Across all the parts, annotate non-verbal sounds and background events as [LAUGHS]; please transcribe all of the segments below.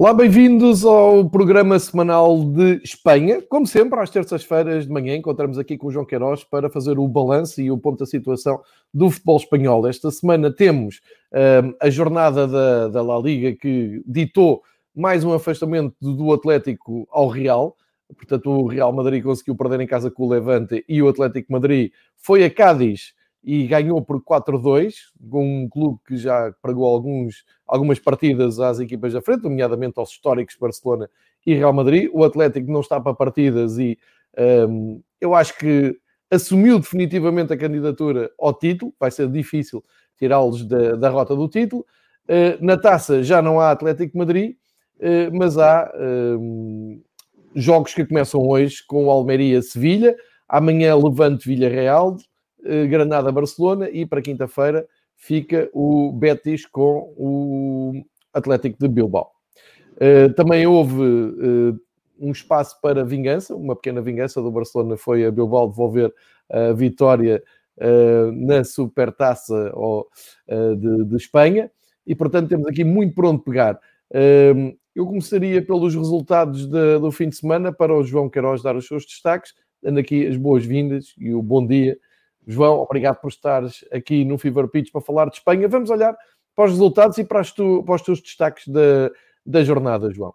Olá, bem-vindos ao programa semanal de Espanha. Como sempre, às terças-feiras de manhã, encontramos aqui com o João Queiroz para fazer o balanço e o ponto da situação do futebol espanhol. Esta semana temos uh, a jornada da, da La Liga que ditou mais um afastamento do Atlético ao Real. Portanto, o Real Madrid conseguiu perder em casa com o Levante e o Atlético Madrid foi a Cádiz e ganhou por 4-2, com um clube que já pregou alguns, algumas partidas às equipas da frente, nomeadamente aos históricos Barcelona e Real Madrid. O Atlético não está para partidas e um, eu acho que assumiu definitivamente a candidatura ao título, vai ser difícil tirá-los da, da rota do título. Uh, na taça já não há Atlético Madrid, uh, mas há um, jogos que começam hoje com o Almeria-Sevilha, amanhã Levante-Villarreal, Granada-Barcelona e para quinta-feira fica o Betis com o Atlético de Bilbao. Eh, também houve eh, um espaço para vingança, uma pequena vingança do Barcelona foi a Bilbao devolver a vitória na Supertaça de, Espanha e portanto temos aqui muito por onde pegar. Eu começaria pelos resultados do fim de semana para o João Queiroz dar os seus destaques, dando aqui as boas-vindas e o bom dia João, obrigado por estares aqui no Fever Pitch para falar de Espanha. Vamos olhar para os resultados e para, tu, para os teus destaques da, da jornada, João.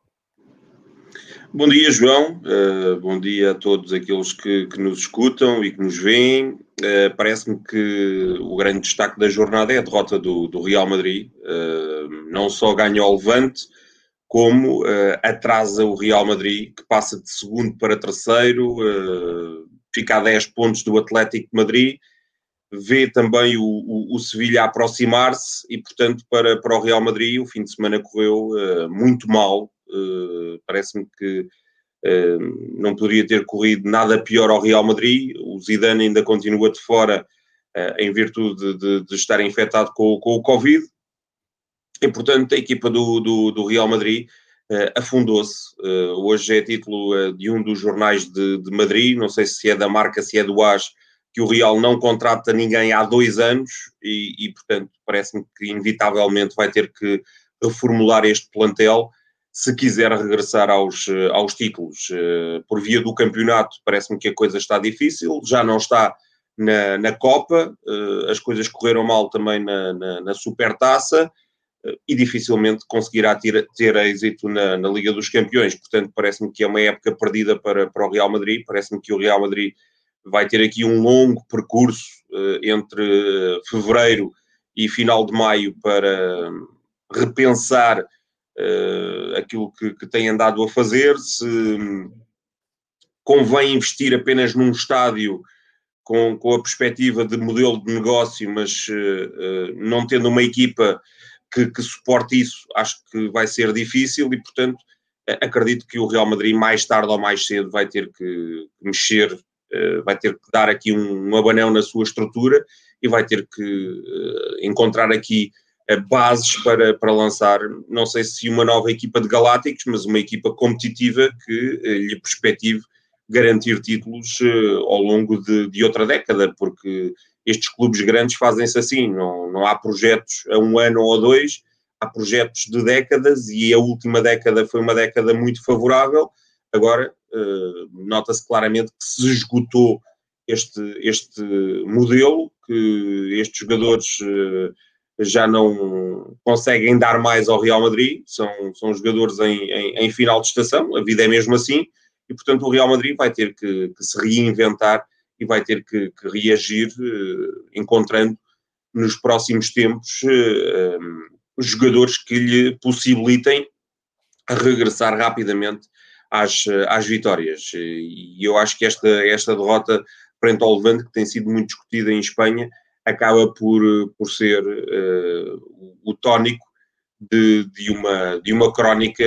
Bom dia, João. Uh, bom dia a todos aqueles que, que, nos escutam e que nos veem. Uh, Parece-me que o grande destaque da jornada é a derrota do, do Real Madrid. Uh, não só ganha o Levante, como atrasa o Real Madrid, que passa de segundo para terceiro fica a 10 pontos do Atlético de Madrid, vê também o, o, o Sevilha aproximar-se e, portanto, para, para o Real Madrid o fim de semana correu uh, muito mal. Uh, Parece-me que uh, não poderia ter corrido nada pior ao Real Madrid. O Zidane ainda continua de fora em virtude de, de, de, estar infectado com, com o Covid. E, portanto, a equipa do, do, do Real Madrid afundou-se. Uh, hoje é título uh, de um dos jornais de, de, Madrid, não sei se é da marca, se é do AS, que o Real não contrata ninguém há dois anos e, e portanto, parece-me que inevitavelmente vai ter que reformular este plantel se quiser regressar aos, aos títulos. Por via do campeonato, parece-me que a coisa está difícil, já não está na, na Copa, as coisas correram mal também na, na, na Supertaça e dificilmente conseguirá ter, ter êxito na, na, Liga dos Campeões. Portanto, parece-me que é uma época perdida para, para o Real Madrid. Parece-me que o Real Madrid vai ter aqui um longo percurso uh, entre fevereiro e final de maio para repensar uh, aquilo que, que tem andado a fazer. Se convém investir apenas num estádio com, com a perspectiva de modelo de negócio, mas uh, não tendo uma equipa que, que suporte isso, acho que vai ser difícil e, portanto, acredito que o Real Madrid mais tarde ou mais cedo vai ter que mexer, eh, vai ter que dar aqui um, abanão na sua estrutura e vai ter que eh, encontrar aqui eh, bases para, para lançar, não sei se uma nova equipa de Galácticos, mas uma equipa competitiva que lhe perspective garantir títulos ao longo de, de outra década, porque estes clubes grandes fazem-se assim, não, não há projetos a um ano ou dois, há projetos de décadas e a última década foi uma década muito favorável. Agora, uh, nota-se claramente que se esgotou este, este modelo, que estes jogadores uh, já não conseguem dar mais ao Real Madrid, são, são jogadores em, em, em, final de estação, a vida é mesmo assim, e portanto o Real Madrid vai ter que, que se reinventar e vai ter que, que reagir, uh, encontrando nos próximos tempos eh, jogadores que lhe possibilitem regressar rapidamente às, às vitórias. E eu acho que esta, esta derrota frente ao Levante, que tem sido muito discutida em Espanha, acaba por, por ser uh, o tónico de, de, uma, de uma crónica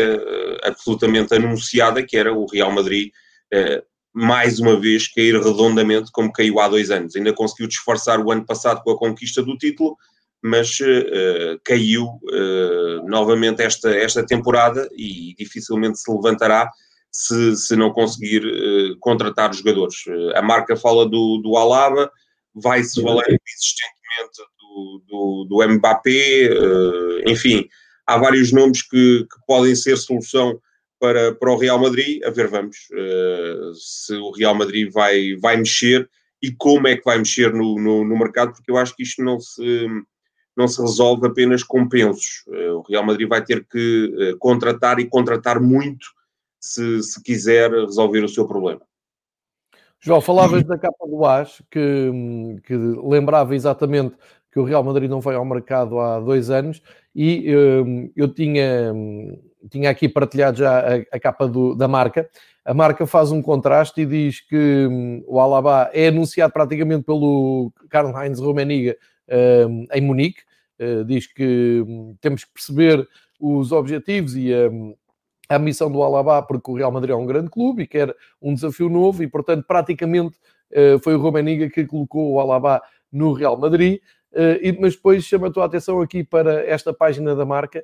absolutamente anunciada, que era o Real Madrid uh, mais uma vez cair redondamente como caiu há dois anos. Ainda conseguiu disfarçar o ano passado com a conquista do título, mas uh, caiu uh, novamente esta, esta temporada e dificilmente se levantará se, se não conseguir uh, contratar os jogadores. a marca fala do, do Alaba, vai-se valendo insistentemente do, do, do Mbappé, enfim, há vários nomes que, que podem ser solução para, para o Real Madrid. A ver, vamos uh, se o Real Madrid vai, vai mexer e como é que vai mexer no, no, no, mercado, porque eu acho que isto não se, não se resolve apenas com pensos. Uh, o Real Madrid vai ter que uh, contratar e contratar muito se, se quiser resolver o seu problema. João, falavas da capa do AS, que, que lembrava exatamente que o Real Madrid não foi ao mercado há dois anos e um, eu tinha, tinha aqui partilhado já a, a capa do, da marca. A marca faz um contraste e diz que um, o Alaba é anunciado praticamente pelo Karl-Heinz Rummenigge um, em Munique. Uh, diz que hum, temos que perceber os objetivos e a, a missão do Alaba, porque o Real Madrid é um grande clube e quer um desafio novo e, portanto, praticamente uh, foi o Rummenigge que colocou o Alaba no Real Madrid. Uh, mas depois chama a tua atenção aqui para esta página da marca,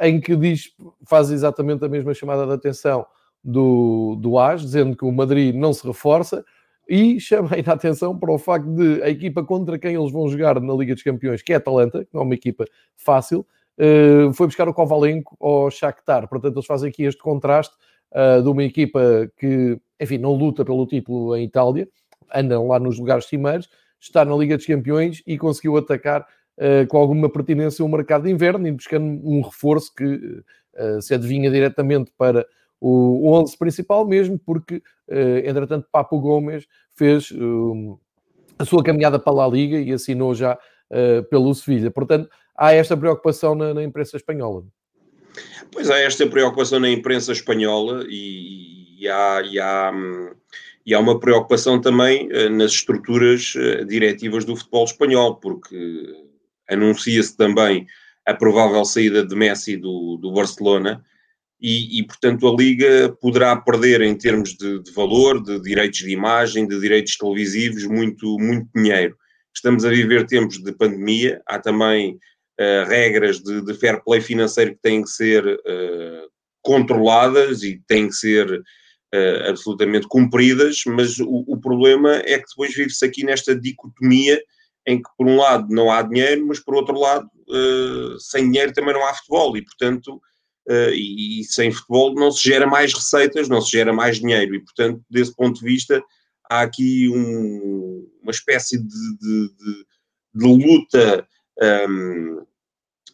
em que diz, faz exatamente a mesma chamada de atenção do, do AS, dizendo que o Madrid não se reforça, e chama ainda a atenção para o facto de a equipa contra quem eles vão jogar na Liga dos Campeões, que é a Atalanta, que não é uma equipa fácil, uh, foi buscar o Kovalenko ao Shakhtar. Portanto, eles fazem aqui este contraste de uma equipa que, enfim, não luta pelo título em Itália, andam lá nos lugares cimeiros, está na Liga dos Campeões e conseguiu atacar com alguma pertinência o mercado de inverno e buscando um reforço que uh, se adivinha diretamente para o 11 principal mesmo, porque, entretanto, Papo Gomes fez a sua caminhada para a Liga e assinou já pelo Sevilha. Portanto, há esta preocupação na, na, imprensa espanhola. Pois há esta preocupação na imprensa espanhola e, e há, e há e há uma preocupação também nas estruturas diretivas do futebol espanhol, porque anuncia-se também a provável saída de Messi do, do Barcelona e, e, portanto, a Liga poderá perder em termos de, de, valor, de direitos de imagem, de direitos televisivos, muito, muito dinheiro. Estamos a viver tempos de pandemia, há também uh, regras de, de, fair play financeiro que têm que ser controladas e têm que ser uh, absolutamente cumpridas, mas o, o, problema é que depois vive-se aqui nesta dicotomia em que, por um lado, não há dinheiro, mas, por outro lado, uh, sem dinheiro também não há futebol e, portanto, uh, e, e, sem futebol não se gera mais receitas, não se gera mais dinheiro e, portanto, desse ponto de vista, há aqui um, uma espécie de, de, de, de luta um,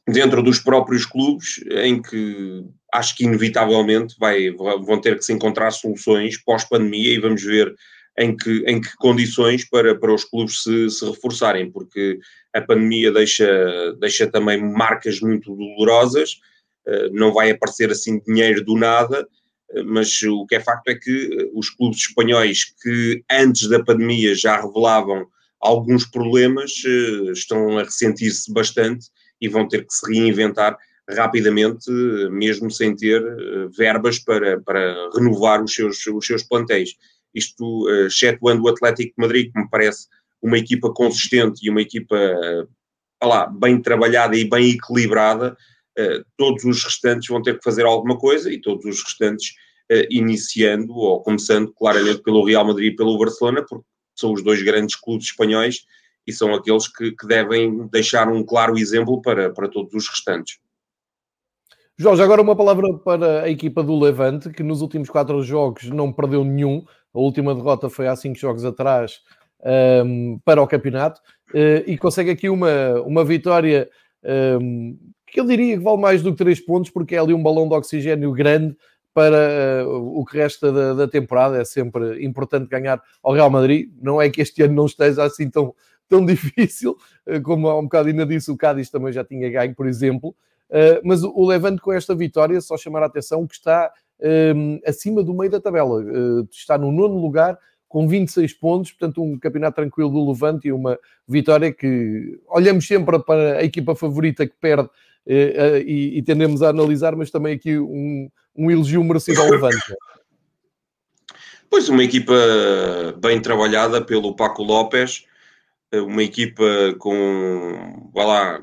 dentro dos próprios clubes em que acho que inevitavelmente vai, vão ter que se encontrar soluções pós-pandemia e vamos ver em que, em que condições para, para os clubes se, se reforçarem, porque a pandemia deixa, deixa também marcas muito dolorosas, eh, não vai aparecer assim dinheiro do nada, eh, mas o que é facto é que os clubes espanhóis que antes da pandemia já revelavam alguns problemas eh, estão a ressentir-se bastante e vão ter que se reinventar rapidamente, mesmo sem ter eh, verbas para, para renovar os seus, os seus plantéis. Isto, eh, excetuando o Atlético de Madrid, que me parece uma equipa consistente e uma equipa lá, bem trabalhada e bem equilibrada, eh, todos os restantes vão ter que fazer alguma coisa e todos os restantes iniciando ou começando claramente pelo Real Madrid e pelo Barcelona, porque são os dois grandes clubes espanhóis e são aqueles que, que devem deixar um claro exemplo para, para todos os restantes. Jorge, agora uma palavra para a equipa do Levante, que nos últimos quatro jogos não perdeu nenhum. A última derrota foi há cinco jogos atrás um, para o campeonato uh, e consegue aqui uma, uma vitória um, que eu diria que vale mais do que três pontos, porque é ali um balão de oxigênio grande para uh, o que resta da, da, temporada. É sempre importante ganhar ao Real Madrid. Não é que este ano não esteja assim tão, tão [LAUGHS] difícil, uh, como há um bocado ainda disse, o Cádiz também já tinha ganho, por exemplo. Mas o Levante com esta vitória, só chamar a atenção que está acima do meio da tabela, uh, está no nono lugar com 26 pontos, portanto um campeonato tranquilo do Levante e uma vitória que olhamos sempre para a equipa favorita que perde e, e, tendemos a analisar, mas também aqui um, um elogio merecido ao Levante. Pois, uma equipa bem trabalhada pelo Paco Lopes, uma equipa com, vai lá,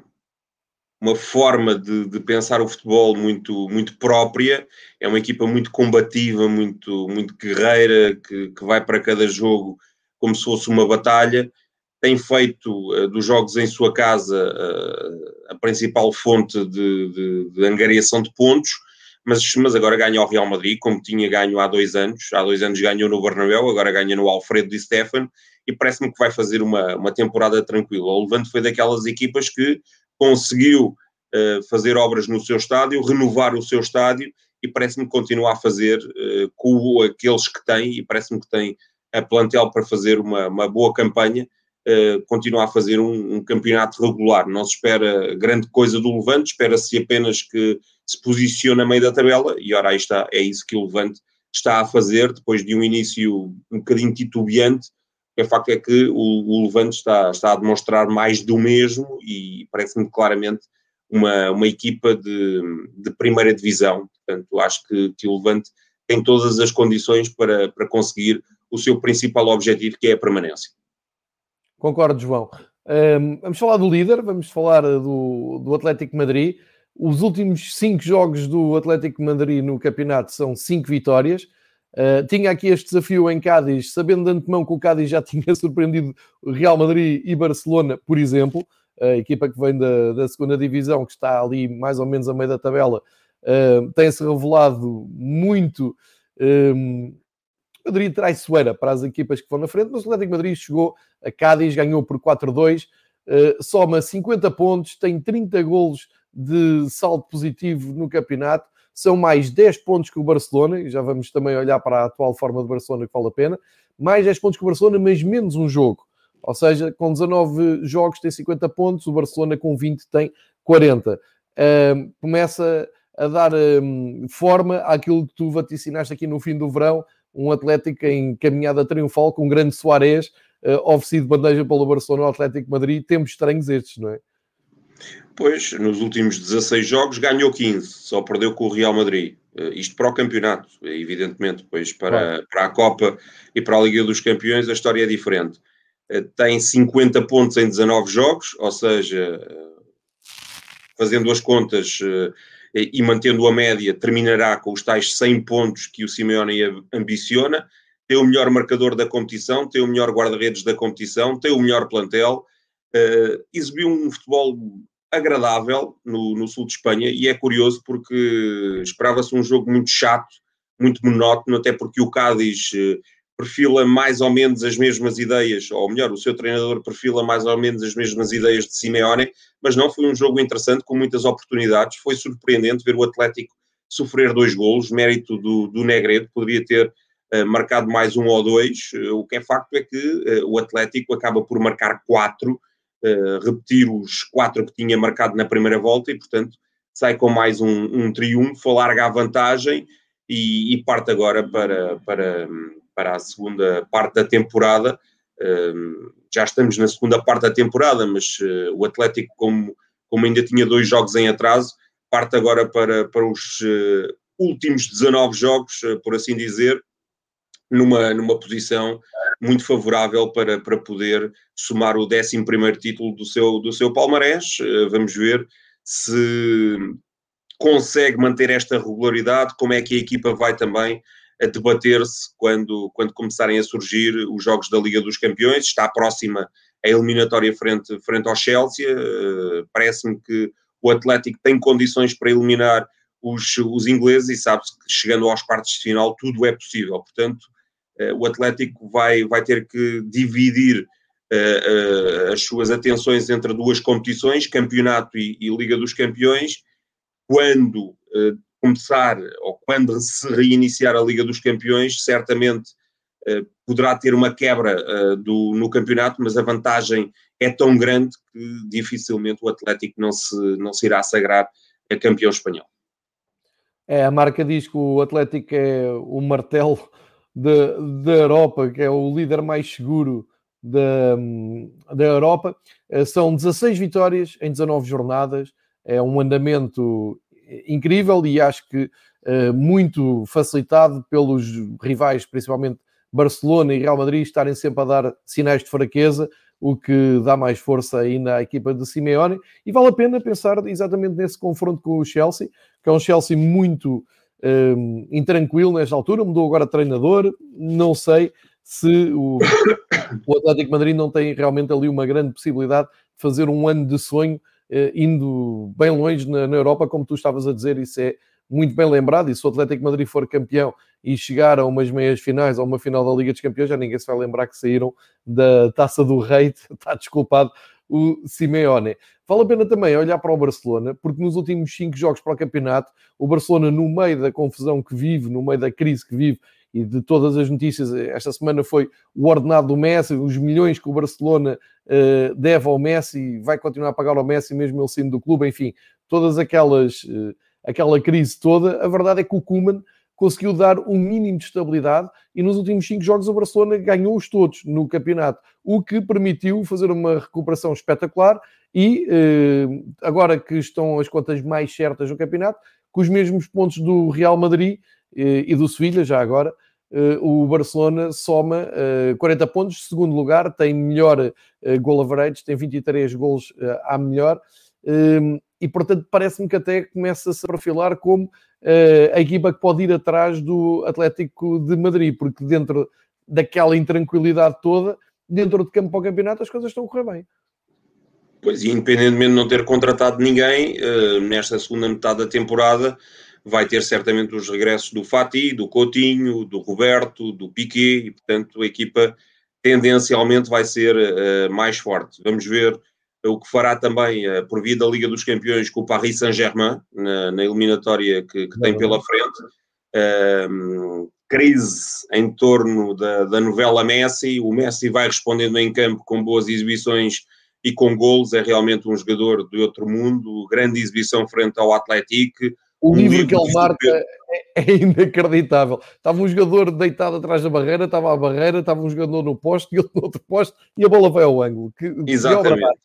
uma forma de, de, pensar o futebol muito, muito própria. É uma equipa muito combativa, muito, muito guerreira, que, que vai para cada jogo como se fosse uma batalha. tem feito uh, dos jogos em sua casa uh, a principal fonte de, de, de, angariação de pontos, mas, mas agora ganha ao Real Madrid, como tinha ganho há dois anos. Há dois anos ganhou no Bernabéu, agora ganha no Alfredo Di Stefano, e parece-me que vai fazer uma, uma temporada tranquila. O Levante foi daquelas equipas que conseguiu uh, fazer obras no seu estádio, renovar o seu estádio, e parece-me que continua a fazer com aqueles que tem, e parece-me que tem a plantel para fazer uma, uma boa campanha uh, continua a fazer um, um, campeonato regular. Não se espera grande coisa do Levante, espera-se apenas que se posicione a meio da tabela, e ora aí está, é isso que o Levante está a fazer, depois de um início um bocadinho titubeante, o facto é que o, o Levante está, está a demonstrar mais do mesmo e parece-me claramente uma, uma equipa de, de primeira divisão. Portanto, acho que, que o Levante tem todas as condições para, para conseguir o seu principal objetivo, que é a permanência. Concordo, João. Um, vamos falar do líder, vamos falar do, do Atlético Madrid. Os últimos cinco jogos do Atlético Madrid no campeonato são cinco vitórias. Uh, tinha aqui este desafio em Cádiz, sabendo de antemão que o Cádiz já [LAUGHS] tinha surpreendido Real Madrid e Barcelona, por exemplo, a equipa que vem da, da segunda divisão, que está ali mais ou menos a meio da tabela, uh, tem-se revelado muito um, Madrid traiçoeira para as equipas que vão na frente, mas o Atlético Madrid chegou a Cádiz, ganhou por 4-2, uh, eh, soma 50 pontos, tem 30 golos de saldo positivo no campeonato, são mais 10 pontos que o Barcelona, e já vamos também olhar para a atual forma do Barcelona que vale a pena, mais 10 pontos que o Barcelona, mas menos um jogo. Ou seja, com 19 jogos tem 50 pontos, o Barcelona com 20 tem 40. Uh, começa a dar um, forma àquilo que tu vaticinaste aqui no fim do verão, um Atlético em caminhada triunfal com um grande Soares uh, oferecido bandeja pelo Barcelona ao Atlético Madrid. Tempos estranhos estes, não é? Pois, nos últimos 16 jogos ganhou 15, só perdeu com o Real Madrid. Uh, isto para o campeonato, evidentemente, pois para, para a Copa e para a Liga dos Campeões a história é diferente. Uh, tem 50 pontos em 19 jogos, ou seja, fazendo as contas, e mantendo a média, terminará com os tais 100 pontos que o Simeone ambiciona, tem o melhor marcador da competição, tem o melhor guarda-redes da competição, tem o melhor plantel, uh, exibiu um futebol agradável no, no, sul de Espanha e é curioso porque esperava-se um jogo muito chato, muito monótono, até porque o Cádiz uh, perfila mais ou menos as mesmas ideias, ou melhor, o seu treinador perfila mais ou menos as mesmas ideias de Simeone, mas não foi um jogo interessante, com muitas oportunidades. Foi surpreendente ver o Atlético sofrer dois golos, mérito do, do Negredo, poderia ter uh, marcado mais um ou dois. Uh, o que é facto é que uh, o Atlético acaba por marcar quatro, repetir os quatro que tinha marcado na primeira volta e, portanto, sai com mais um, um triunfo, alarga a vantagem e, e parte agora para, para, para a segunda parte da temporada. Já estamos na segunda parte da temporada, mas eh, o Atlético, como, como ainda tinha dois jogos em atraso, parte agora para, para os eh, últimos 19 jogos, eh, por assim dizer, numa, numa posição muito favorável para, para poder somar o 11 título do seu, do seu palmarés. Vamos ver se consegue manter esta regularidade, como é que a equipa vai também a debater-se quando, quando começarem a surgir os jogos da Liga dos Campeões. Está próxima a eliminatória frente, frente ao Chelsea. Uh, Parece-me que o Atlético tem condições para eliminar os, os ingleses e sabe-se que chegando aos quartos de final tudo é possível. Portanto, o Atlético vai, vai ter que dividir uh, as suas atenções entre duas competições, campeonato e, e Liga dos Campeões, quando começar, ou quando se reiniciar a Liga dos Campeões, certamente poderá ter uma quebra do, no campeonato, mas a vantagem é tão grande que dificilmente o Atlético não se, não se irá sagrar a campeão espanhol. É, a marca diz que o Atlético é o martelo da Europa, que é o líder mais seguro da, da Europa. Eh, são 16 vitórias em 19 jornadas, é um andamento incrível e acho que uh, muito facilitado pelos rivais, principalmente Barcelona e Real Madrid, estarem sempre a dar sinais de fraqueza, o que dá mais força ainda à equipa de Simeone. E vale a pena pensar exatamente nesse confronto com o Chelsea, que é um Chelsea muito um, intranquilo nesta altura, mudou agora treinador, não sei se o, [COUGHS] o Atlético Madrid não tem realmente ali uma grande possibilidade de fazer um ano de sonho eh, indo bem longe na, na, Europa, como tu estavas a dizer, isso é muito bem lembrado. E se o Atlético Madrid for campeão e chegar a umas meias finais, a uma final da Liga dos Campeões, já ninguém se vai lembrar que saíram da taça do Rei, [LAUGHS] está desculpado o Simeone. Vale a pena também olhar para o Barcelona, porque nos últimos cinco jogos para o campeonato, o Barcelona, no meio da confusão que vive, no meio da crise que vive e de todas as notícias, esta semana foi o ordenado do Messi, os milhões que o Barcelona uh, deve ao Messi, vai continuar a pagar ao Messi mesmo ele saindo do clube, enfim, todas aquelas, uh, aquela crise toda. A verdade é que o Koeman conseguiu dar um mínimo de estabilidade e nos últimos cinco jogos o Barcelona ganhou-os todos no campeonato, o que permitiu fazer uma recuperação espetacular e eh, agora que estão as contas mais certas no campeonato, com os mesmos pontos do Real Madrid eh, e do Sevilha, já agora, eh, o Barcelona soma 40 pontos, segundo lugar, tem melhor goal average, tem 23 gols à melhor, e portanto parece-me que até começa a se perfilar como a equipa que pode ir atrás do Atlético de Madrid, porque dentro daquela intranquilidade toda, dentro de campo para o campeonato, as coisas estão a correr bem. Pois, independentemente de não ter contratado ninguém, uh, nesta segunda metade da temporada, vai ter certamente os regressos do Fati, do Coutinho, do Roberto, do Piquet, e portanto a equipa tendencialmente vai ser uh, mais forte. Vamos ver o que fará também uh, por via da Liga dos Campeões com o Paris Saint-Germain, na, na, eliminatória que, que tem pela frente. Uh, crise em torno da, da, novela Messi. O Messi vai respondendo em campo com boas exibições e com golos. É realmente um jogador de outro mundo. Grande exibição frente ao Atlético. O um livro, que ele marca é, é, inacreditável. Estava um jogador deitado atrás da barreira, estava à barreira, estava um jogador no posto e outro no outro posto e a bola vai ao ângulo. Que, Exatamente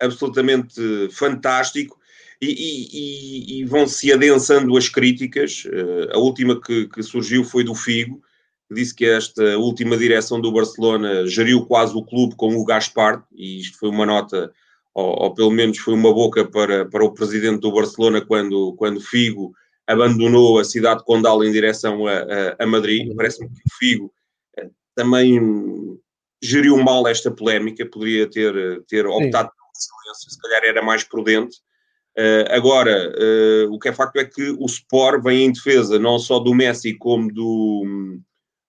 absolutamente fantástico e, e, e vão-se adensando as críticas. Uh, a última que, que, surgiu foi do Figo, que disse que esta última direção do Barcelona geriu quase o clube com o Gaspar, e isto foi uma nota, ou, ou, pelo menos foi uma boca para, para o presidente do Barcelona quando, quando Figo abandonou a cidade de Condal em direção a, a, a Madrid. Parece-me que o Figo uh, também geriu mal esta polémica, poderia ter, ter optado silêncio, se calhar era mais prudente. Uh, agora, uh, o que é facto é que o Sport vem em defesa não só do Messi como do,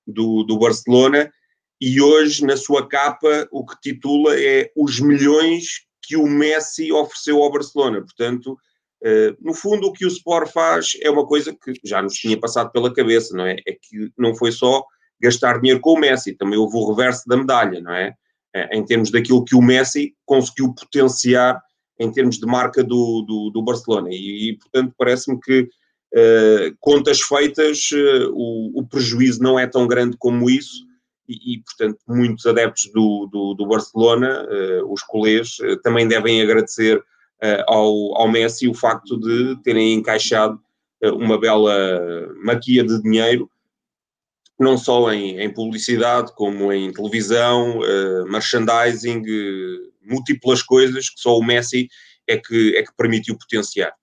do, do, Barcelona e hoje na sua capa o que titula é os milhões que o Messi ofereceu ao Barcelona. Portanto, uh, no fundo o que o Sport faz é uma coisa que já nos tinha passado pela cabeça, não é? É que não foi só gastar dinheiro com o Messi, também houve o reverso da medalha, não é? Eh, em termos daquilo que o Messi conseguiu potenciar em termos de marca do, do, do Barcelona. E, e portanto, parece-me que, uh, contas feitas, uh, o, o, prejuízo não é tão grande como isso. E, e portanto, muitos adeptos do, do, do Barcelona, uh, os colês, também devem agradecer ao, ao Messi o facto de terem encaixado uma bela maquia de dinheiro não só em, em publicidade, como em televisão, uh, merchandising, uh, múltiplas coisas que só o Messi é que, é que permitiu potenciar.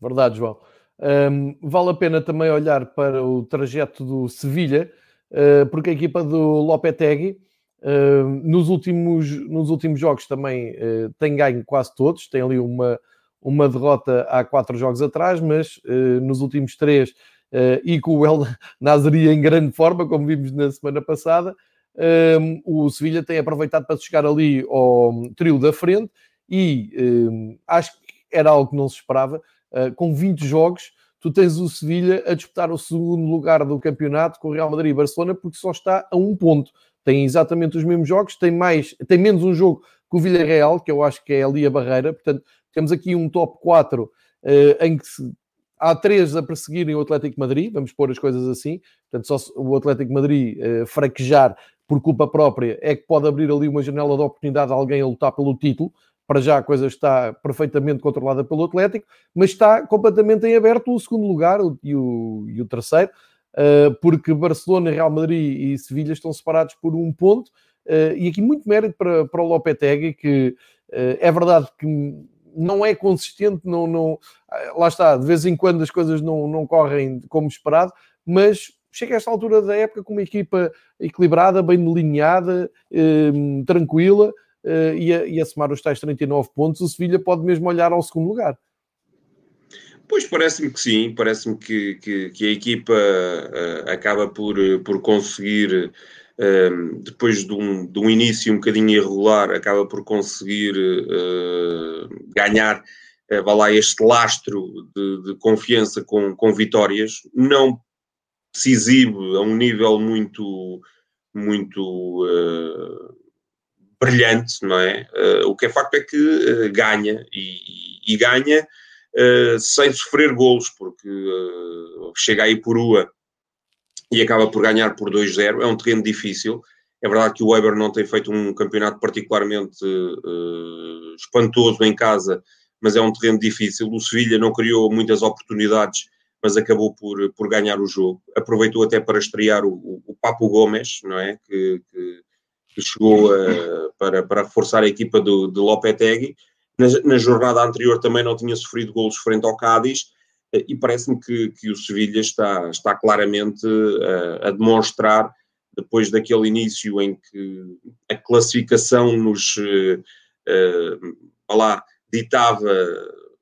Verdade, João. Um, vale a pena também olhar para o trajeto do Sevilha, uh, porque a equipa do Lopetegui uh, nos, últimos, nos últimos jogos também uh, tem ganho quase todos, tem ali uma, uma derrota há quatro jogos atrás, mas nos últimos três e com o El [LAUGHS] Nazari em grande forma, como vimos na semana passada. Um, ehm, o Sevilha tem aproveitado para chegar ali ao trio da frente e um, ehm, acho que era algo que não se esperava. Uh, com 20 jogos, tu tens o Sevilha a disputar o segundo lugar do campeonato com o Real Madrid e Barcelona, porque só está a um ponto. Tem exatamente os mesmos jogos, tem, mais, tem menos um jogo que o Villarreal, que eu acho que é ali a barreira. Portanto, temos aqui um top 4 uh, eh, em que se há três a perseguirem o Atlético Madrid, vamos pôr as coisas assim. Portanto, só se o Atlético Madrid uh, fraquejar por culpa própria é que pode abrir ali uma janela de oportunidade a alguém a lutar pelo título. Para já a coisa está perfeitamente controlada pelo Atlético, mas está completamente em aberto o segundo lugar e o, e o terceiro, uh, porque Barcelona, Real Madrid e Sevilha estão separados por um ponto. Uh, e aqui muito mérito para, para o Lopetegui, que é verdade que não é consistente, não, não, lá está, de vez em quando as coisas não, não correm como esperado, mas chega a esta altura da época com uma equipa equilibrada, bem delineada, eh, tranquila, eh, e, a, e a somar os tais 39 pontos, o Sevilha pode mesmo olhar ao segundo lugar. Pois parece-me que sim, parece-me que, que, que, a equipa uh, acaba por, por conseguir, uh, depois de um, de um início um bocadinho irregular, acaba por conseguir uh, ganhar uh, vá lá, este lastro de, de, confiança com, com vitórias. Não se exibe a um nível muito, muito brilhante, não é? o que é facto é que ganha e, e ganha uh, sem sofrer golos, porque uh, chega aí por Ua e acaba por ganhar por 2-0. É um terreno difícil. É verdade que o Weber não tem feito um campeonato particularmente uh, espantoso em casa, mas é um terreno difícil. O Sevilha não criou muitas oportunidades, mas acabou por, por ganhar o jogo. Aproveitou até para estrear o, o, Papo Gomes, não é? Que, que, que chegou a, para, para reforçar a equipa do, de Lopetegui na, na, jornada anterior também não tinha sofrido golos frente ao Cádiz eh, e parece-me que, que, o Sevilha está, está claramente uh, a demonstrar, depois daquele início em que a classificação nos uh, uh, lá, ditava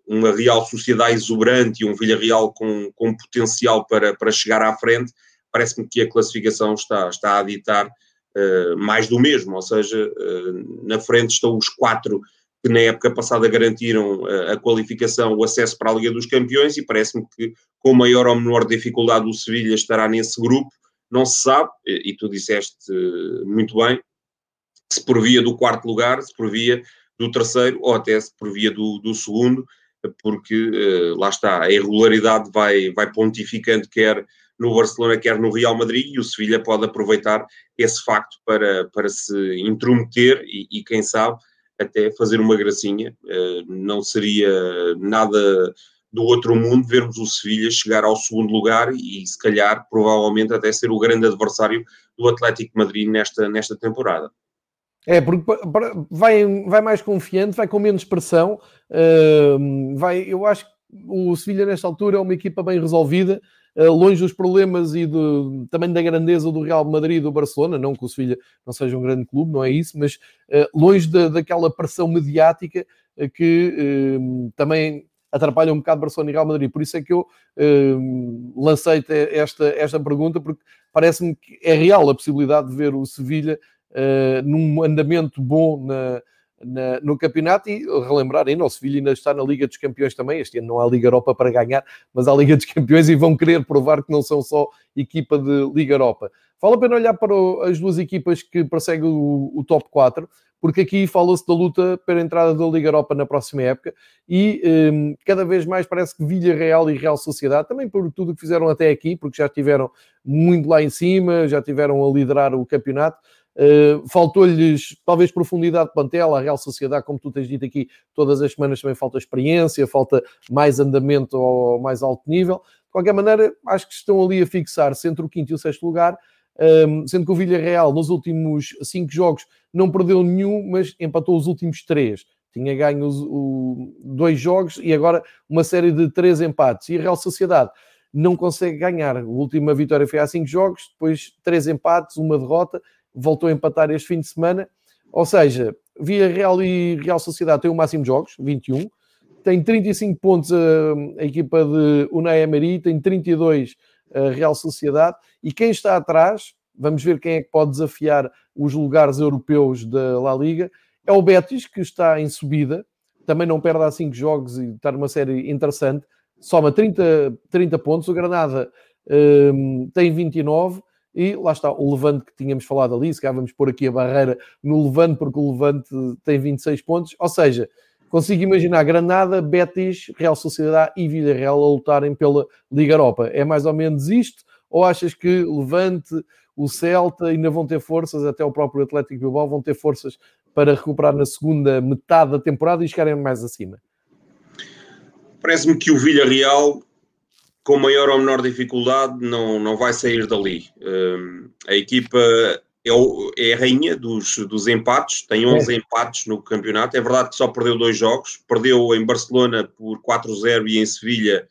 uma Real Sociedade exuberante e um Villarreal com, com potencial para, para chegar à frente, parece-me que a classificação está, está a ditar uh, mais do mesmo, ou seja, na frente estão os quatro que na época passada garantiram eh, a qualificação, o acesso para a Liga dos Campeões, e parece-me que com maior ou menor dificuldade o Sevilha estará nesse grupo, não se sabe, e tu disseste eh, muito bem, se por via do quarto lugar, se por via do terceiro, ou até se por via do, do segundo, porque eh, lá está, a irregularidade vai, vai pontificando, quer no Barcelona, quer no Real Madrid, e o Sevilha pode aproveitar esse facto para, para se intrometer e, e quem sabe, até fazer uma gracinha. Eh, não seria nada do outro mundo vermos o Sevilha chegar ao segundo lugar e, se calhar, provavelmente até ser o grande adversário do Atlético Madrid nesta, nesta temporada. É, porque vai, vai mais confiante, vai com menos pressão. Uh, vai, eu acho que o Sevilha, nesta altura, é uma equipa bem resolvida. Eh, longe dos problemas e também da grandeza do Real Madrid e do Barcelona, não que o Sevilha não seja um grande clube, não é isso, mas uh, longe da, daquela pressão mediática uh, que uh, também atrapalha um bocado Barcelona e Real Madrid. Por isso é que eu lancei esta, esta pergunta, porque parece-me que é real a possibilidade de ver o Sevilha num andamento bom na, na, no campeonato e relembrar ainda, o Sevilha ainda está na Liga dos Campeões também, este ano não há Liga Europa para ganhar, mas há Liga dos Campeões e vão querer provar que não são só equipa de Liga Europa. Vale a pena olhar para o, as duas equipas que perseguem o, o top 4, porque aqui fala-se da luta pela entrada da Liga Europa na próxima época e um, cada vez mais parece que Villarreal e Real Sociedade, também por tudo que fizeram até aqui, porque já estiveram muito lá em cima, já tiveram a liderar o campeonato, Uh, Faltou-lhes talvez profundidade de plantel, a Real Sociedade, como tu tens dito aqui, todas as semanas também falta experiência, falta mais andamento ao mais alto nível. De qualquer maneira, acho que estão ali a fixar-se entre o quinto e o sexto lugar, um, ehm, sendo que o Villarreal nos últimos cinco jogos não perdeu nenhum, mas empatou os últimos três. Tinha ganho os, o, dois jogos e agora uma série de três empates. E a Real Sociedade não consegue ganhar. A última vitória foi há cinco jogos, depois três empates, uma derrota voltou a empatar este fim de semana. Ou seja, Via Real e Real Sociedade têm o máximo de jogos, 21. Tem 35 pontos a, a equipa de Unai Emery, tem 32 a Real Sociedade. E quem está atrás, vamos ver quem é que pode desafiar os lugares europeus da La Liga, é o Betis, que está em subida. Também não perde há 5 jogos e está numa série interessante. Soma 30, 30 pontos. O Granada um, tem 29 e lá está o Levante que tínhamos falado ali, se calhar vamos pôr aqui a barreira no Levante, porque o Levante tem 26 pontos, ou seja, consigo imaginar Granada, Betis, Real Sociedade e Villarreal a lutarem pela Liga Europa. É mais ou menos isto? Ou achas que Levante, o Celta ainda vão ter forças, até o próprio Atlético Bilbao vão ter forças para recuperar na segunda metade da temporada e chegarem mais acima? Parece-me que o Villarreal com maior ou menor dificuldade, não, não vai sair dali. Um, a equipa é, o, é, a rainha dos, dos empates, tem 11 é. empates no campeonato. É verdade que só perdeu dois jogos, perdeu em Barcelona por 4-0 e em Sevilha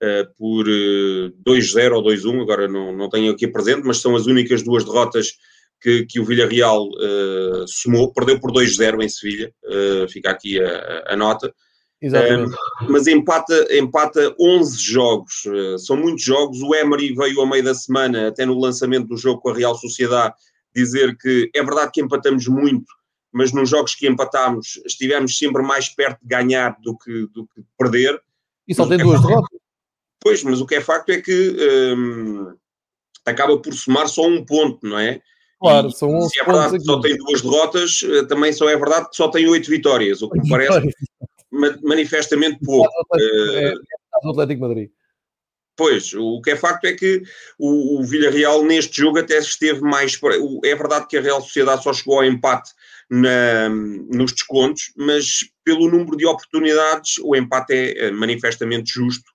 uh, por uh, 2-0 ou 2-1, agora não, não tenho aqui presente, mas são as únicas duas derrotas que, que o Villarreal uh, somou, perdeu por 2-0 em Sevilha, uh, fica aqui a, a nota. Exatamente. Uh, mas empata, empata 11 jogos, uh, são muitos jogos. O Emery veio a meio da semana, até no lançamento do jogo com a Real Sociedade, dizer que é verdade que empatamos muito, mas nos jogos que empatámos estivemos sempre mais perto de ganhar do que, do que perder. E só tem é duas derrotas. Pois, mas o que é facto é que um, acaba por somar só um ponto, não é? Claro, são 11 se é verdade que só tem duas derrotas, eh, também só é verdade que só tem oito vitórias, o que me parece manifestamente pouco. É, Atlético Madrid. Pois, o que é facto é que o, o Villarreal neste jogo até esteve mais. É verdade que a Real Sociedade só chegou ao empate na, nos descontos, mas pelo número de oportunidades, o empate é manifestamente justo.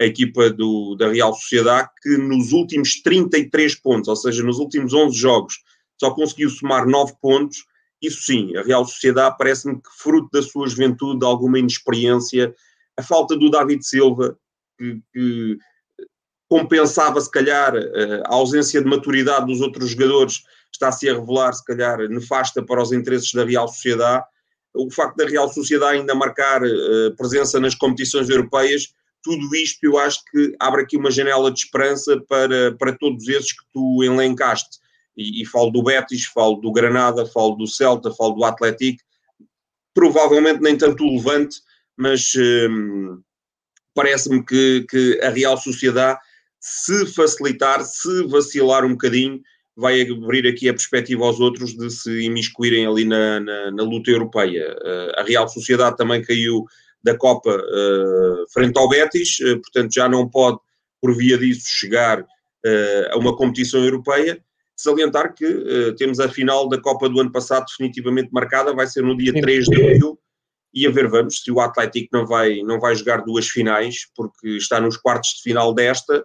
A equipa do, da Real Sociedade, que nos últimos 33 pontos, ou seja, nos últimos 11 jogos, só conseguiu somar 9 pontos. Isso sim, a Real Sociedade parece-me que, fruto da sua juventude, de alguma inexperiência, a falta do David Silva, que, que compensava, se calhar, eh, a ausência de maturidade dos outros jogadores, está-se a revelar, se calhar, nefasta para os interesses da Real Sociedade. O facto da Real Sociedade ainda marcar eh, presença nas competições europeias, tudo isto eu acho que abre aqui uma janela de esperança para, para todos esses que tu elencaste. E, e falo do Betis, falo do Granada, falo do Celta, falo do Atlético. Provavelmente nem tanto o Levante, mas hum, parece-me que, que a Real Sociedade se facilitar, se vacilar um bocadinho, vai abrir aqui a perspectiva aos outros de se imiscuírem ali na, na, na luta europeia. Uh, a Real Sociedade também caiu da Copa uh, frente ao Betis, uh, portanto já não pode, por via disso, chegar a uma competição europeia. Salientar que temos a final da Copa do ano passado definitivamente marcada, vai ser no dia Sim. 3 de abril, e a ver vamos se o Atlético não vai, não vai jogar duas finais, porque está nos quartos de final desta,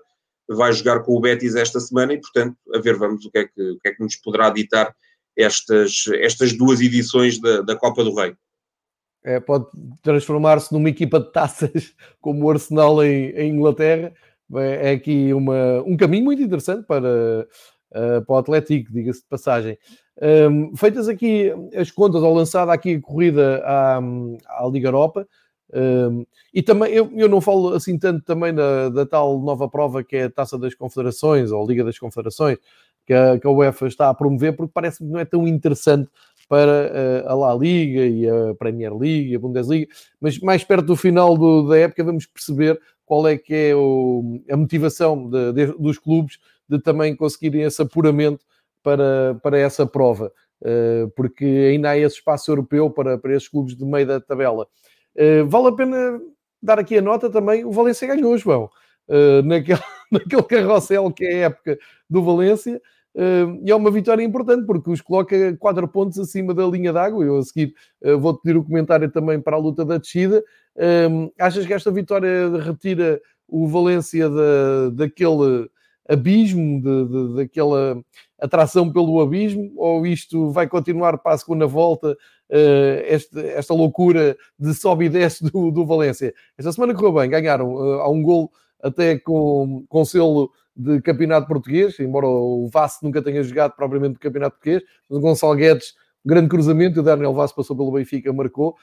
vai jogar com o Betis esta semana e, portanto, a ver vamos o que é que, o que, é que nos poderá ditar estas, estas duas edições da, da Copa do Rei. É, pode transformar-se numa equipa de taças [LAUGHS] como o Arsenal em, em Inglaterra. É, é aqui uma, um caminho muito interessante para, uh, para o Atlético, diga-se de passagem. Um, feitas aqui as contas, ou lançada aqui a corrida à, à Liga Europa, um, e também eu, eu não falo assim tanto também da, da, tal nova prova que é a Taça das Confederações ou Liga das Confederações que a, que a UEFA está a promover, porque parece que não é tão interessante para uh, a La Liga e a Premier League, a Bundesliga, mas mais perto do final do, da época vamos perceber qual é que é o, a motivação de, de, dos clubes de também conseguirem esse apuramento para, para essa prova, uh, porque ainda há esse espaço europeu para, para esses clubes de meio da tabela. Uh, vale a pena dar aqui a nota também, o Valência ganhou, João, uh, naquele, [LAUGHS] naquele carrossel que é a época do Valência, e é uma vitória importante, porque os coloca 4 pontos acima da linha d'água, eu a seguir vou-te pedir o comentário também para a luta da descida. achas que esta vitória retira o Valência da, daquele abismo, de, de, daquela atração pelo abismo, ou isto vai continuar para a segunda volta, uh, este, esta loucura de sobe e desce do, do Valência? Esta semana correu bem, ganharam uh, há um gol até com, com selo de campeonato português, embora o Vasco nunca tenha jogado propriamente de campeonato português, mas o Gonçalo Guedes grande cruzamento, o Daniel Vaz passou pelo Benfica, marcou,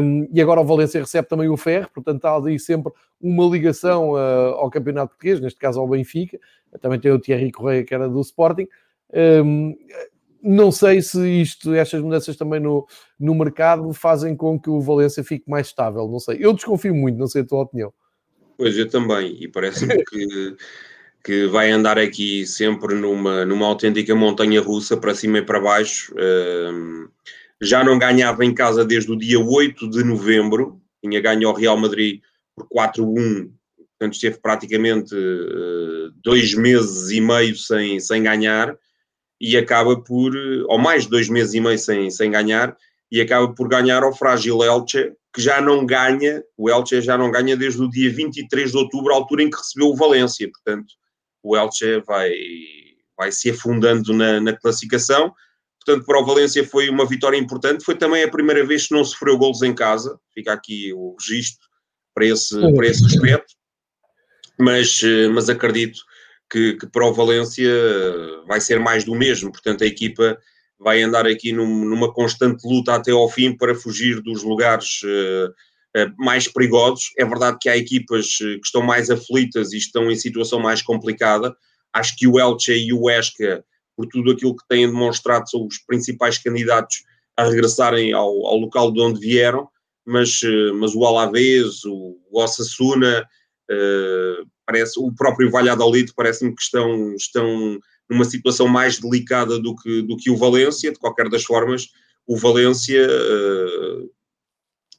um, e agora o Valência recebe também o Ferro, portanto há ali sempre uma ligação uh, ao campeonato português, neste caso ao Benfica, também tem o Thierry Correia que era do Sporting, um, não sei se isto, estas mudanças também no, no mercado fazem com que o Valência fique mais estável, não sei, eu desconfio muito, não sei a tua opinião. Pois, eu também, e parece-me [LAUGHS] que que vai andar aqui sempre numa, numa autêntica montanha russa, para cima e para baixo. Já não ganhava em casa desde o dia 8 de novembro, tinha ganho ao Real Madrid por 4-1, portanto esteve praticamente uh, dois meses e meio sem, sem ganhar, e acaba por, ou mais de dois meses e meio sem, sem ganhar, e acaba por ganhar ao frágil Elche, que já não ganha, o Elche já não ganha desde o dia 23 de outubro, altura em que recebeu o Valência, portanto o Elche vai, vai se afundando na, na classificação. Portanto, para o Valência foi uma vitória importante. Foi também a primeira vez que não sofreu golos em casa. Fica aqui o registro para esse, para esse respeito. mas, mas acredito que, que, para o Valência vai ser mais do mesmo, portanto a equipa vai andar aqui num, numa constante luta até ao fim para fugir dos lugares uh, uh, mais perigosos. É verdade que há equipas que estão mais aflitas e estão em situação mais complicada. Acho que o Elche e o Esca, por tudo aquilo que têm demonstrado, são os principais candidatos a regressarem ao, ao local de onde vieram, mas, uh, mas o Alavés, o, Osasuna, parece, o próprio Valladolid parece-me que estão, estão numa situação mais delicada do que, do que o Valência, de qualquer das formas, o Valência, uh,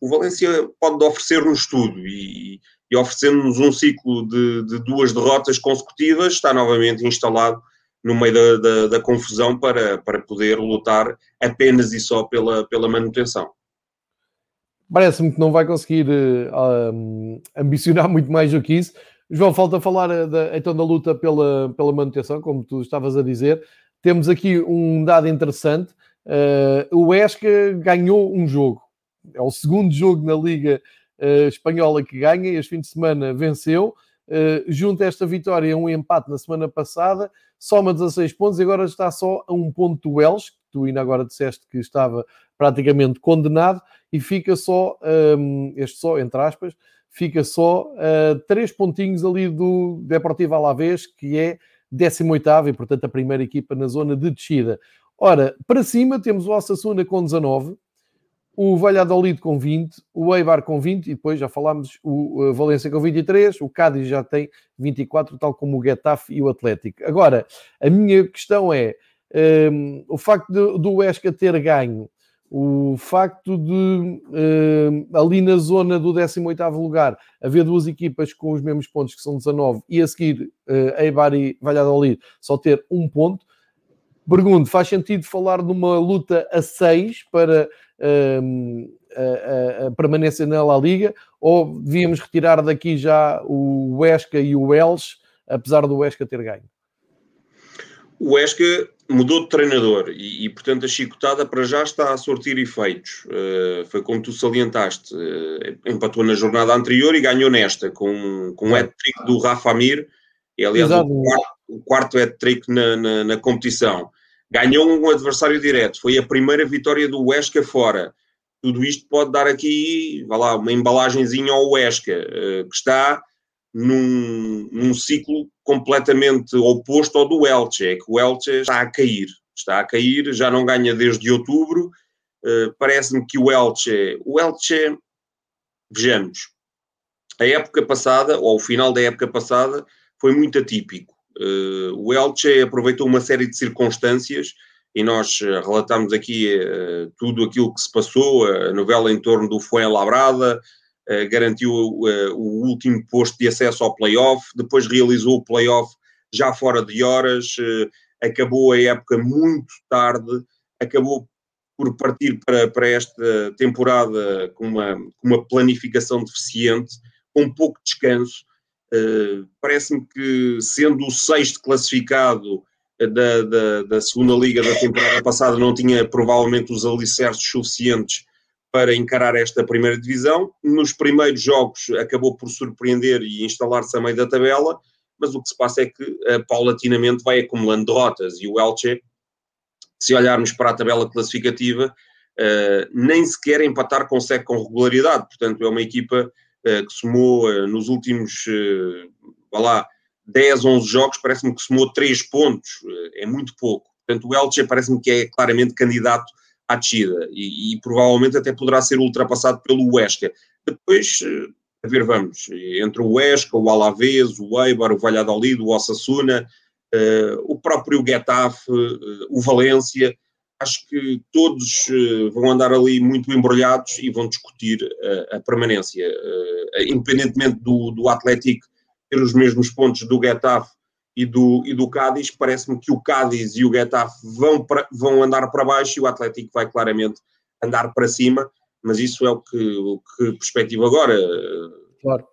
o Valência pode oferecer-nos tudo e, e oferecendo-nos um ciclo de, de, duas derrotas consecutivas, está novamente instalado no meio da, da, da, confusão para, para poder lutar apenas e só pela, pela manutenção. Parece-me que não vai conseguir uh, ambicionar muito mais do que isso. João, falta falar eh, da, então da luta pela, pela manutenção, como tu estavas a dizer. Temos aqui um dado interessante. Uh, o Esca ganhou um jogo. É o segundo jogo na Liga uh, Espanhola que ganha. Este fim de semana venceu. Uh, junto a esta vitória, um empate na semana passada, soma 16 pontos e agora está só a um ponto do Elche, que tu ainda agora disseste que estava praticamente condenado, e fica só, um, este só, entre aspas, fica só uh, três pontinhos ali do Deportivo Alavés, que é 18 e, portanto, a primeira equipa na zona de descida. Ora, para cima temos o Osasuna com 19, o Valladolid com 20, o Eibar com 20 e depois já falámos o Valência com 23, o Cádiz já tem 24, tal como o Getafe e o Atlético. Agora, a minha questão é, um, ehm, o facto de, do Esca ter ganho o facto de uh, ali na zona do 18º lugar haver duas equipas com os mesmos pontos, que são 19, e a seguir uh, Eibar e Valladolid só ter um ponto. Pergunto, faz sentido falar de uma luta a 6 para a, a, a, permanência na La Liga ou devíamos retirar daqui já o Huesca e o Elche, apesar do Huesca ter ganho? O Esca mudou de treinador e, e, portanto, a chicotada para já está a sortir efeitos. Uh, foi como tu salientaste, uh, empatou na jornada anterior e ganhou nesta, com, com um hat-trick do Rafa Amir, e aliás o quarto, o quarto hat-trick na, na, na, competição. Ganhou um adversário direto, foi a primeira vitória do Huesca fora. Tudo isto pode dar aqui, vá lá, uma embalagenzinha ao Huesca, uh, que está num, num ciclo completamente oposto ao do Elche, é que o Elche está a cair, está a cair, já não ganha desde outubro, uh, parece-me que o Elche, o Elche, vejamos, a época passada, ou o final da época passada, foi muito atípico. Uh, o Elche aproveitou uma série de circunstâncias e nós relatamos aqui uh, tudo aquilo que se passou, a novela em torno do Fuenlabrada, eh, garantiu uh, o último posto de acesso ao playoff, depois realizou o playoff já fora de horas, uh, acabou a época muito tarde, acabou por partir para, para esta temporada com uma, com uma planificação deficiente, com pouco descanso. Parece-me que, sendo o sexto classificado da, da, da segunda liga da temporada passada, não tinha provavelmente os alicerces suficientes para encarar esta primeira divisão. Nos primeiros jogos acabou por surpreender e instalar-se a meio da tabela, mas o que se passa é que uh, paulatinamente vai acumulando derrotas e o Elche, se olharmos para a tabela classificativa, uh, nem sequer empatar consegue com regularidade. Portanto, é uma equipa que somou nos últimos, vá lá, 10, 11 jogos, parece-me que somou 3 pontos, é muito pouco. Portanto, o Elche parece-me que é claramente candidato à descida e, e, provavelmente até poderá ser ultrapassado pelo Huesca. Depois, eh, a ver, vamos, entre o Huesca, o Alavés, o Eibar, o Valladolid, o Osasuna, uh, o próprio Getafe, uh, o Valência, acho que todos uh, vão andar ali muito embrulhados e vão discutir a permanência, independentemente do, do Atlético ter os mesmos pontos do Getafe e do, e do Cádiz, parece-me que o Cádiz e o Getafe vão, para, vão andar para baixo e o Atlético vai claramente andar para cima, mas isso é o que, o que perspectivo agora. Claro.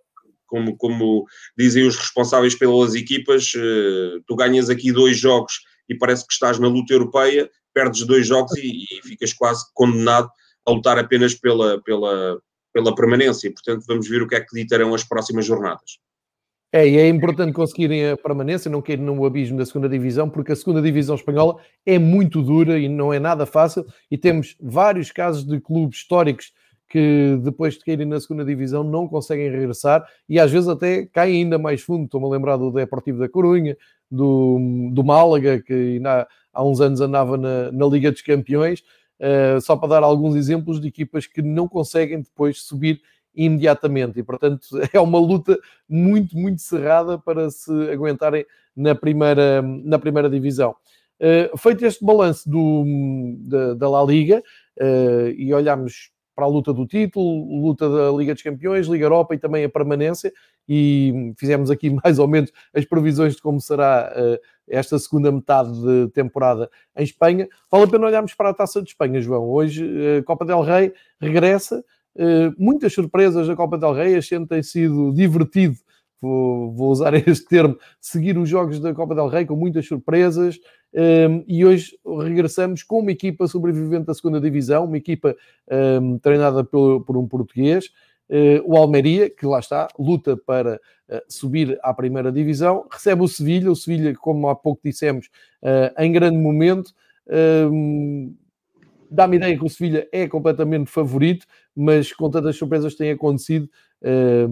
Como, como dizem os responsáveis pelas equipas, eh, tu ganhas aqui dois jogos e parece que estás na luta europeia, perdes dois jogos e, e ficas quase condenado a lutar apenas pela, pela, pela permanência. Portanto, vamos ver o que é que ditarão as próximas jornadas. É, e é importante conseguirem a permanência, não cair no abismo da segunda divisão, porque a segunda divisão espanhola é muito dura e não é nada fácil, e temos vários casos de clubes históricos que depois de caírem na segunda divisão não conseguem regressar e às vezes até caem ainda mais fundo. Estou-me a lembrar do Deportivo da Corunha, do, do Málaga, que ainda há uns anos andava na, na Liga dos Campeões, uh, só para dar alguns exemplos de equipas que não conseguem depois subir imediatamente e, portanto, [LAUGHS] é uma luta muito, muito cerrada para se aguentarem na primeira, na primeira divisão. Uh, feito este balanço do, da, da La Liga uh, e olhamos para a luta do título, luta da Liga dos Campeões, Liga Europa e também a permanência, e fizemos aqui [LAUGHS] mais ou menos as previsões de como será uh, esta segunda metade de temporada em Espanha. Vale a pena olharmos para a Taça de Espanha, João. Hoje a Copa del Rei regressa, Uh, muitas surpresas da Copa del Rei, a gente tem sido divertido, vou, vou, usar [LAUGHS] este termo, seguir os jogos da Copa del Rei com muitas surpresas. Um, ehm, e hoje regressamos com uma equipa sobrevivente da segunda divisão, uma equipa um, ehm, treinada por, por, um português, o Almeria, que lá está, luta para uh, subir à primeira divisão, recebe o Sevilha, o Sevilha, como há pouco dissemos, uh, em grande momento. Ehm, dá-me ideia que o Sevilha é completamente favorito, mas com tantas surpresas que têm acontecido, uh,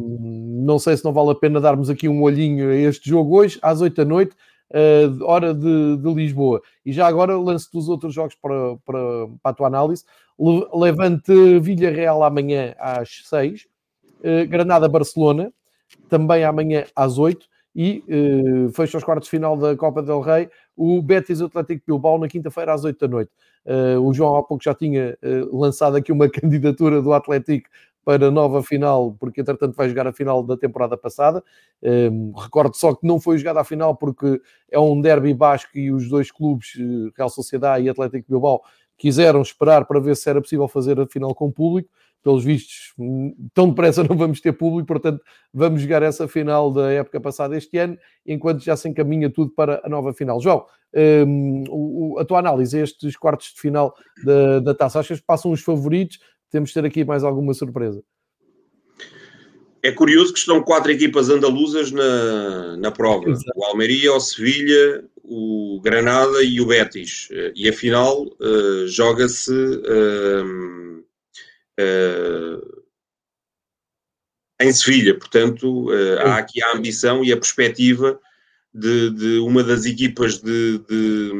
não sei se não vale a pena darmos aqui um olhinho a este jogo hoje, às 8 da noite, uh, hora de, de, Lisboa. E já agora lance-te os outros jogos para, para, para a tua análise. Levante Villarreal amanhã às 6, uh, eh, Granada-Barcelona, também amanhã às 8 e uh, fecha os quartos de final da Copa del Rei o Betis Atlético Bilbao na quinta-feira às 8 da noite. Uh, o João há pouco já tinha uh, lançado aqui uma [LAUGHS] candidatura do Atlético para a nova final, porque entretanto vai jogar a final da temporada passada. Um, recordo só que não foi jogada a final porque é um derby basco e os dois clubes, Real Sociedade e Atlético Bilbao, quiseram esperar para ver se era possível fazer a final com público pelos vistos, tão depressa [LAUGHS] não vamos ter público, portanto, vamos jogar essa final da época passada este ano, enquanto já se encaminha tudo para a nova final. João, um, a tua análise, estes quartos de final da, da taça, achas que passam os favoritos? Temos de ter aqui mais alguma surpresa? É curioso que estão quatro equipas andaluzas na, na prova: Exato. o Almeria, o Sevilha, o Granada e o Betis. E a final uh, joga-se. Uh, uh, em Sevilha. Portanto, há aqui a ambição e a perspectiva de, de uma das equipas de, de,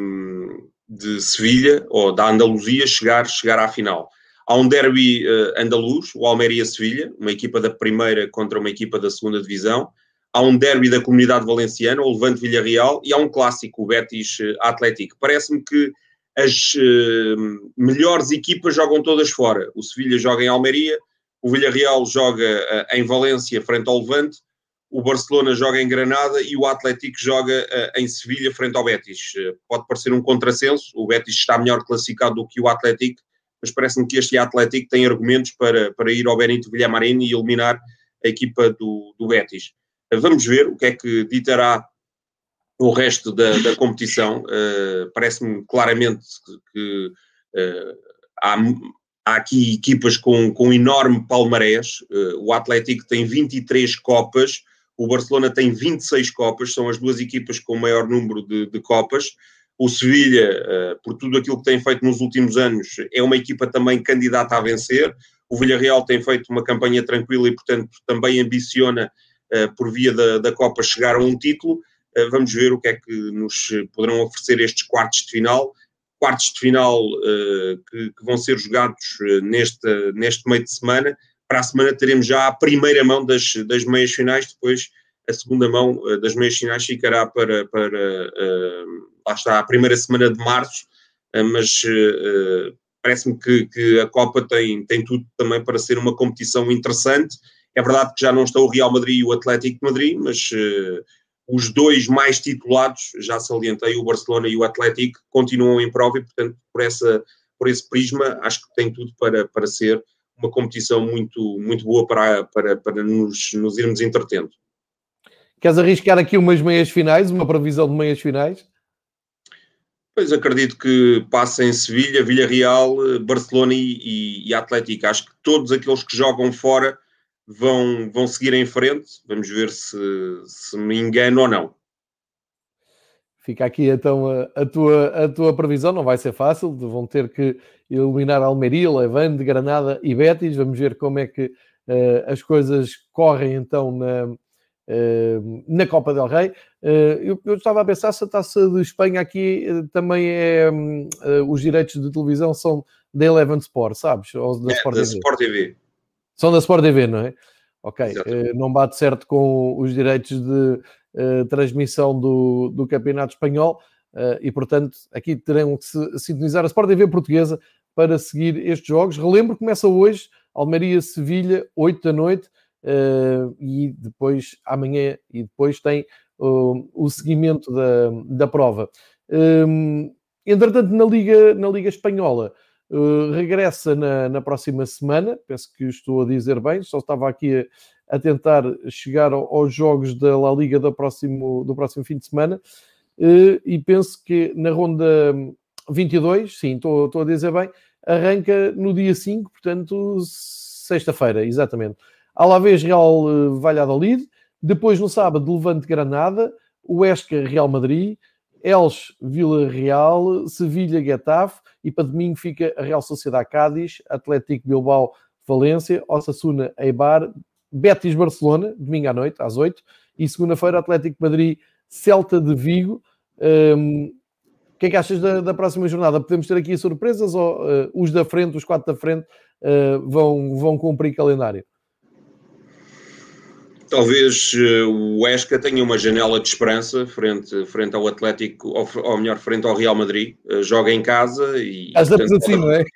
de, Sevilha ou da Andaluzia chegar, chegar à final. Há um derby uh, andaluz, o Almeria-Sevilha, uma equipa da primeira contra uma equipa da segunda divisão. Há um derby da comunidade valenciana, o Levante Villarreal, e há um clássico, o Betis Atlético. Parece-me que as uh, melhores equipas jogam todas fora. O Sevilha joga em Almeria, o Villarreal joga uh, em Valência, frente ao Levante, o Barcelona joga em Granada e o Atlético joga uh, em Sevilha, frente ao Betis. pode parecer um contrassenso, o Betis está melhor classificado do que o Atlético, mas parece-me que este Atlético tem argumentos para, para ir ao Benito Villamarín e eliminar a equipa do, do Betis. Vamos ver o que é que ditará o resto da, da competição, uh, parece-me claramente que uh, há, há, aqui equipas com, com enorme palmarés. Uh, o Atlético tem 23 Copas, o Barcelona tem 26 Copas, são as duas equipas com o maior número de, de Copas. O Sevilha, por tudo aquilo que tem feito nos últimos anos, é uma equipa também candidata a vencer. O Villarreal tem feito uma campanha tranquila e, portanto, também ambiciona, por via da, da Copa, chegar a um título. Eh, vamos ver o que é que nos poderão oferecer estes quartos de final. Quartos de final que, que, vão ser jogados neste, neste meio de semana. Para a semana teremos já a primeira mão das, das meias finais, depois a segunda mão das meias finais ficará para, para lá está, a primeira semana de março, mas parece-me que, que, a Copa tem, tem tudo também para ser uma competição interessante. É verdade que já não está o Real Madrid e o Atlético de Madrid, mas os dois mais titulados, já salientei, o Barcelona e o Atlético, continuam em prova e, portanto, por, essa, por esse prisma, acho que tem tudo para, para ser uma competição muito, muito boa para, para, para nos, nos irmos entretendo. Queres arriscar aqui umas meias finais, uma previsão de meias finais? Pois acredito que passem Sevilha, Villarreal, Barcelona e, e, e Atlético. Acho que todos aqueles que jogam fora vão, vão seguir em frente. Vamos ver se, se me engano ou não. Fica aqui então a, a, tua, a tua previsão, não vai ser fácil, vão ter que eliminar Almeria, Levante, Granada e Betis. Vamos ver como é que uh, as coisas correm então na, na Copa del Rei. Uh, eu, eu, estava a pensar se a taça de Espanha aqui também é. os direitos de televisão são da Eleven Sport, sabes? Ou da, é, Sport, da TV. Sport TV. São da Sport TV, não é? Ok, não bate certo com os direitos de uh, transmissão do, do Campeonato Espanhol uh, e, portanto, aqui terão que se sintonizar a Sport TV portuguesa para seguir estes jogos. Relembro, começa hoje, Almeria-Sevilha, 8 da noite, uh, e depois, amanhã, e depois tem o seguimento da, da prova. Um, entretanto, na Liga, na Liga Espanhola, Uh, regressa na, na, próxima semana, penso que estou a dizer bem, só estava aqui a, a tentar chegar ao, aos jogos da La Liga do próximo, do próximo fim de semana, uh, e penso que na ronda 22, sim, estou, estou a dizer bem, arranca no dia 5, portanto, sexta-feira, exatamente. Alavés Real uh, Valladolid, depois no sábado Levante Granada, o Esca Real Madrid, Elche, Vila Real, Sevilha, Getafe e para domingo fica a Real Sociedade Cádiz, Atlético Bilbao, Valência, Osasuna, Eibar, Betis, Barcelona, domingo à noite, às 8 e segunda-feira Atlético Madrid, Celta de Vigo. Um, o que é que achas da, da, próxima jornada? Podemos ter aqui surpresas ou uh, os da frente, os quatro da frente, uh, vão, vão cumprir calendário? Talvez uh, o Esca tenha uma janela de esperança frente, frente ao Atlético, ou, ou melhor, frente ao Real Madrid. Uh, joga em casa e. Às vezes assim, não é? [LAUGHS]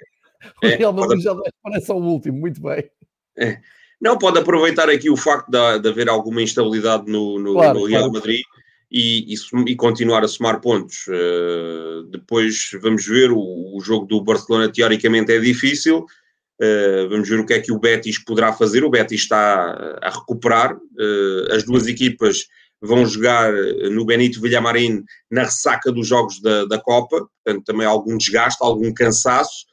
O é, Real Madrid pode... já parece ao último, muito bem. É. Não, pode aproveitar aqui o facto de, de haver alguma instabilidade no, no, claro, no Real claro. Madrid e, e, e, continuar a somar pontos. Uh, depois vamos ver, o, o jogo do Barcelona teoricamente é difícil Uh, vamos ver o que é que o Betis poderá fazer. O Betis está a recuperar. Uh, as duas equipas vão jogar no Benito Villamarín na ressaca dos jogos da, da Copa, portanto, também algum desgaste, algum cansaço.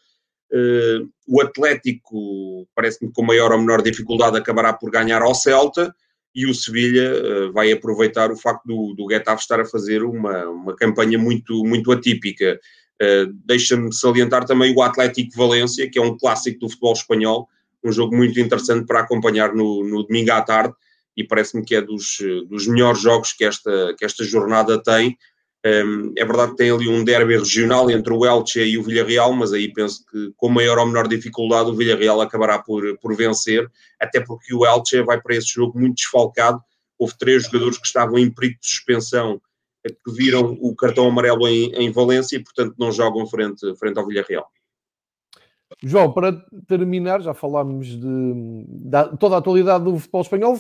Uh, o Atlético, parece-me com maior ou menor dificuldade, acabará por ganhar ao Celta e o Sevilha vai aproveitar o facto do, do Getafe estar a fazer uma, uma campanha muito, muito atípica. Uh, Deixa-me salientar também o Atlético Valência, que é um clássico do futebol espanhol, um jogo muito interessante para acompanhar no, no domingo à tarde e parece-me que é dos, dos melhores jogos que esta, que esta jornada tem. Um, ehm, é verdade que tem ali um derby regional entre o Elche e o Villarreal, mas aí penso que com maior ou menor dificuldade o Villarreal acabará por, por vencer, até porque o Elche vai para esse jogo muito desfalcado. Houve três jogadores que estavam em perigo de suspensão que viram o cartão amarelo em, em Valência e, portanto, não jogam frente, frente ao Villarreal. João, para terminar, já falámos de, de, toda a atualidade do futebol espanhol.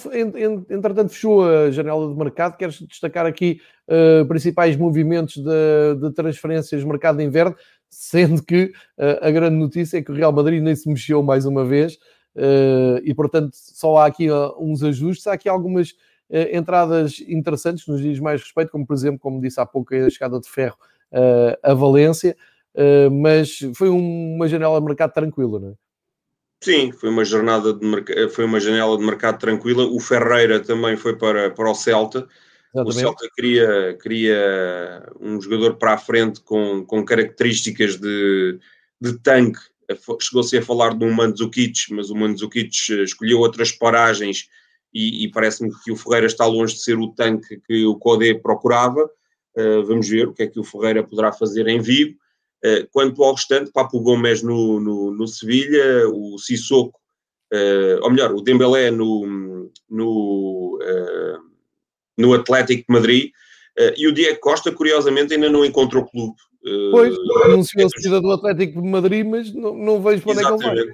Entretanto, fechou a janela de mercado. Queres destacar aqui uh, principais movimentos de, de, transferências mercado de inverno? Sendo que uh, a grande notícia é que o Real Madrid nem se mexeu mais uma vez uh, e, portanto, só há aqui uns ajustes. Há aqui algumas entradas interessantes nos dias mais respeito, como por exemplo, como disse há pouco, a chegada de ferro uh, a Valência, uh, mas foi um, uma janela de mercado tranquila, não é? Sim, foi uma jornada de foi uma janela de mercado tranquila. O Ferreira também foi para, para o Celta. Exatamente. O Celta queria, queria um jogador para a frente com, com características de, de tanque. Chegou-se a falar de um Mandzukic, mas o Mandzukic escolheu outras paragens e, e parece-me que o Ferreira está longe de ser o tanque que o Codé procurava. Uh, vamos ver o que é que o Ferreira poderá fazer em Vigo. Uh, quanto ao restante, Papo Gomes no, no, no Sevilha, o Sissoko, uh, ou melhor, o Dembélé no, no, no Atlético de Madrid, e o Diego Costa, curiosamente, ainda não encontrou clube. Pois, anunciou a saída do Atlético de Madrid, mas não, não vejo para onde é que ele vai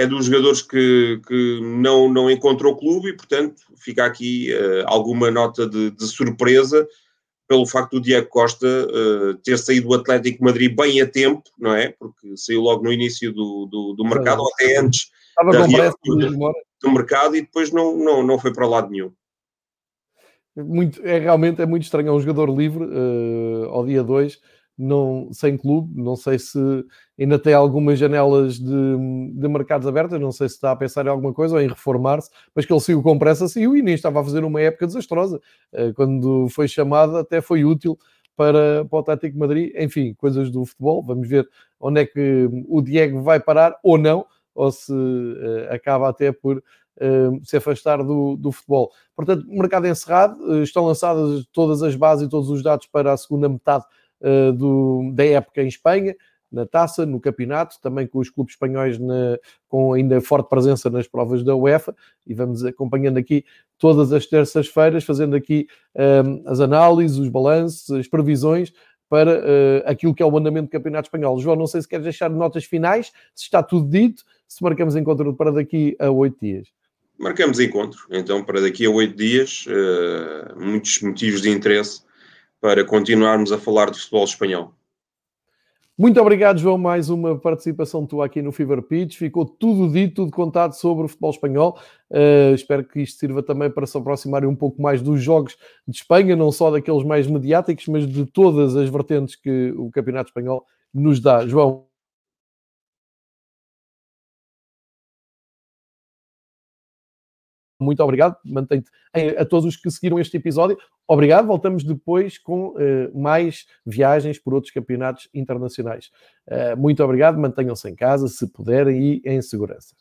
é dos jogadores que, que não, não encontrou clube e, portanto, fica aqui uh, alguma nota de, de, surpresa pelo facto do Diego Costa uh, ter saído do Atlético Madrid bem a tempo, não é? Porque saiu logo no início do, do, do mercado, ou até antes Estava da reabertura do mercado e depois não, não, não foi para lado nenhum. Muito, é realmente é muito estranho, é um jogador livre uh, ao dia 2 não, sem clube. Não sei se ainda tem algumas janelas de, de mercados abertas, não sei se está a pensar em alguma coisa ou em reformar-se, mas que ele saiu com pressa, saiu e nem estava a fazer uma época desastrosa. Uh, quando foi chamado, até foi útil para, para o Atlético Madrid. Enfim, coisas do futebol. Vamos ver onde é que o Diego vai parar ou não, ou se uh, acaba até por uh, se afastar do, do futebol. Portanto, mercado encerrado, estão lançadas todas as bases e todos os dados para a segunda metade do, da época em Espanha na taça, no campeonato, também com os clubes espanhóis na, com ainda forte presença nas provas da UEFA, e vamos acompanhando aqui todas as terças-feiras, fazendo aqui um, as análises, os balanços, as previsões para uh, aquilo que é o andamento do Campeonato Espanhol. João, não sei se queres deixar notas finais, se está tudo dito, se marcamos encontro para daqui a oito dias. Marcamos encontro, então, para daqui a oito dias, uh, muitos motivos de interesse para continuarmos a falar de futebol espanhol. Muito obrigado, João, mais uma participação tua aqui no Fever Pitch. Ficou tudo dito, tudo contado sobre o futebol espanhol. Uh, espero que isto sirva também para se aproximarem um pouco mais dos jogos de Espanha, não só daqueles mais mediáticos, mas de todas as vertentes que o Campeonato Espanhol nos dá. João, muito obrigado. Mantém-te a todos os que seguiram este episódio. Obrigado. Voltamos depois com uh, mais viagens por outros campeonatos internacionais. Uh, muito obrigado. Mantenham-se em casa, se puderem, e em segurança.